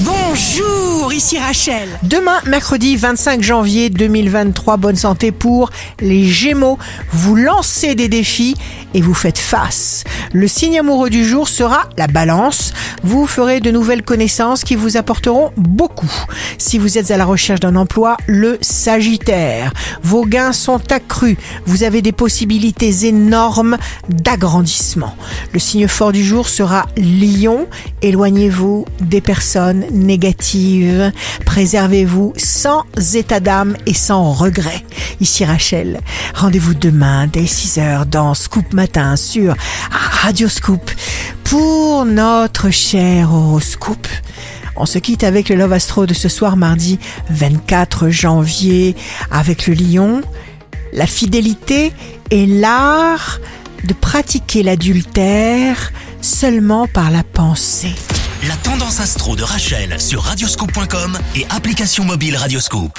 Bonjour, ici Rachel. Demain, mercredi 25 janvier 2023, bonne santé pour les Gémeaux. Vous lancez des défis et vous faites face. Le signe amoureux du jour sera la balance. Vous ferez de nouvelles connaissances qui vous apporteront beaucoup. Si vous êtes à la recherche d'un emploi, le Sagittaire. Vos gains sont accrus. Vous avez des possibilités énormes d'agrandissement. Le signe fort du jour sera Lion. Éloignez-vous des personnes négatives. Préservez-vous sans état d'âme et sans regret. Ici Rachel. Rendez-vous demain dès 6h dans Scoop Matin sur Radio Scoop pour notre cher horoscope. On se quitte avec le Love Astro de ce soir mardi 24 janvier avec le lion. La fidélité est l'art de pratiquer l'adultère seulement par la pensée. La tendance astro de Rachel sur radioscope.com et application mobile Radioscope.